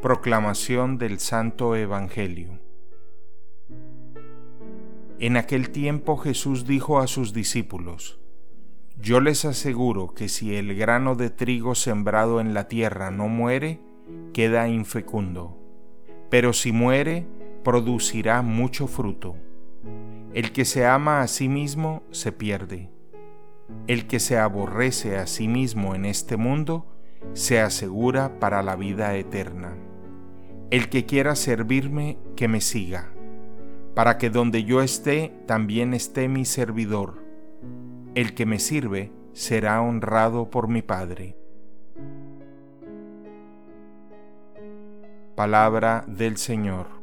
Proclamación del Santo Evangelio En aquel tiempo Jesús dijo a sus discípulos, Yo les aseguro que si el grano de trigo sembrado en la tierra no muere, queda infecundo, pero si muere, producirá mucho fruto. El que se ama a sí mismo se pierde. El que se aborrece a sí mismo en este mundo, se asegura para la vida eterna. El que quiera servirme, que me siga, para que donde yo esté, también esté mi servidor. El que me sirve será honrado por mi Padre. Palabra del Señor.